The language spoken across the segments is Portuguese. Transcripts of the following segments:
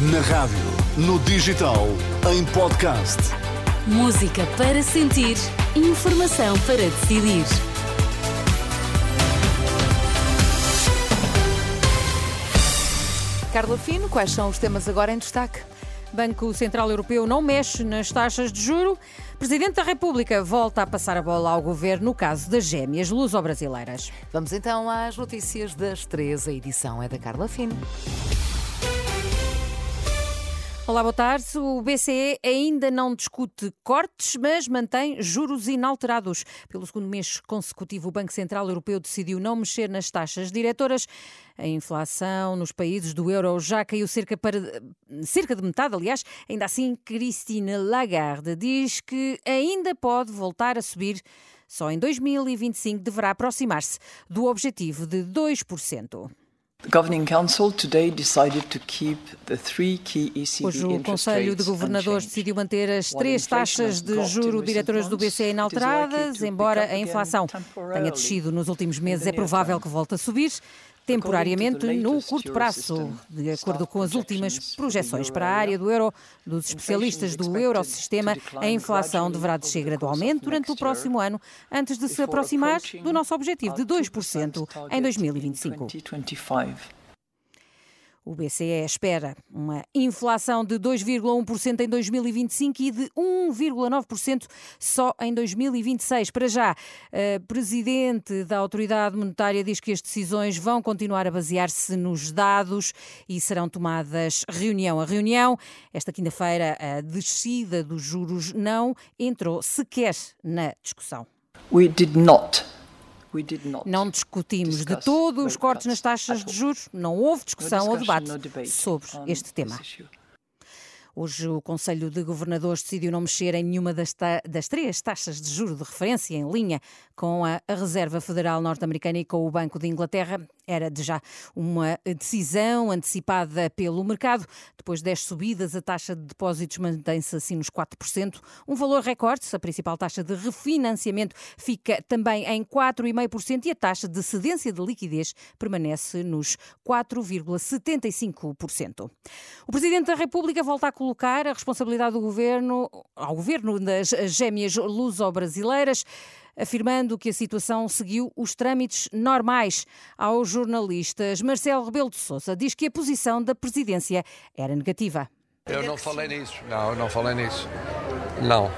Na rádio, no digital, em podcast. Música para sentir, informação para decidir. Carla Fino, quais são os temas agora em destaque? Banco Central Europeu não mexe nas taxas de juro. Presidente da República volta a passar a bola ao governo no caso das gêmeas luso-brasileiras. Vamos então às notícias das três. A edição é da Carla Fino. Olá, boa tarde. O BCE ainda não discute cortes, mas mantém juros inalterados. Pelo segundo mês consecutivo, o Banco Central Europeu decidiu não mexer nas taxas diretoras. A inflação nos países do euro já caiu cerca, para, cerca de metade, aliás. Ainda assim, Christine Lagarde diz que ainda pode voltar a subir. Só em 2025 deverá aproximar-se do objetivo de 2%. Hoje o Conselho de Governadores decidiu manter as três taxas de juro diretoras do BCE inalteradas, embora a inflação tenha descido nos últimos meses, é provável que volte a subir temporariamente no curto prazo, de acordo com as últimas projeções para a área do euro dos especialistas do Eurosistema, a inflação deverá descer gradualmente durante o próximo ano, antes de se aproximar do nosso objetivo de 2% em 2025. O BCE espera uma inflação de 2,1% em 2025 e de 1,9% só em 2026. Para já, a presidente da Autoridade Monetária diz que as decisões vão continuar a basear-se nos dados e serão tomadas reunião a reunião. Esta quinta-feira, a descida dos juros não entrou sequer na discussão. We did not não discutimos de todo os cortes nas taxas de juros, não houve discussão ou debate sobre este tema. Hoje o Conselho de Governadores decidiu não mexer em nenhuma das, das três taxas de juro de referência em linha com a, a Reserva Federal Norte-Americana e com o Banco de Inglaterra. Era de já uma decisão antecipada pelo mercado. Depois das subidas, a taxa de depósitos mantém-se assim nos 4%, um valor recorde. A principal taxa de refinanciamento fica também em 4,5% e a taxa de cedência de liquidez permanece nos 4,75%. O Presidente da República volta a colocar a responsabilidade do governo ao governo das gêmeas luso-brasileiras afirmando que a situação seguiu os trâmites normais. Aos jornalistas, Marcelo Rebelo de Sousa diz que a posição da presidência era negativa. Eu não falei nisso, não, eu não falei nisso. Não.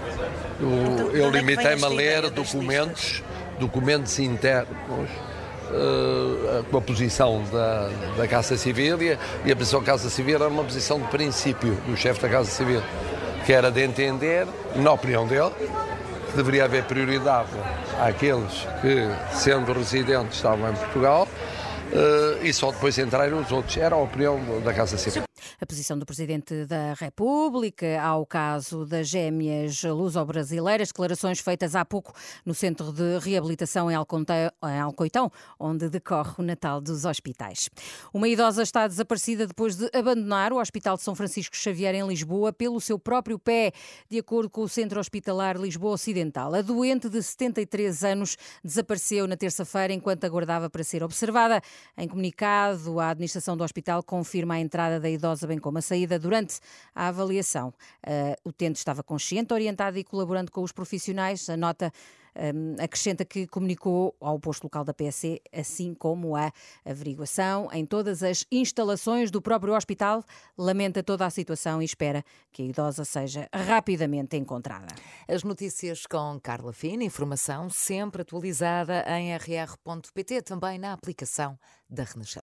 Eu, eu limitei-me a ler documentos, documentos internos com a posição da, da Casa Civil e a, e a posição da Casa Civil era uma posição de princípio do chefe da Casa Civil, que era de entender, na opinião dele, que deveria haver prioridade àqueles que, sendo residentes, estavam em Portugal uh, e só depois entrarem os outros. Era a opinião da Casa Civil. A posição do Presidente da República ao caso das gêmeas luso-brasileiras, declarações feitas há pouco no Centro de Reabilitação em Alcoitão, onde decorre o Natal dos Hospitais. Uma idosa está desaparecida depois de abandonar o Hospital de São Francisco Xavier em Lisboa pelo seu próprio pé, de acordo com o Centro Hospitalar Lisboa Ocidental. A doente de 73 anos desapareceu na terça-feira enquanto aguardava para ser observada. Em comunicado, a administração do hospital confirma a entrada da idosa bem como a saída durante a avaliação. Uh, o utente estava consciente, orientado e colaborando com os profissionais. A nota um, acrescenta que comunicou ao posto local da PSC, assim como a averiguação em todas as instalações do próprio hospital. Lamenta toda a situação e espera que a idosa seja rapidamente encontrada. As notícias com Carla Fina, informação sempre atualizada em rr.pt, também na aplicação da Renascença.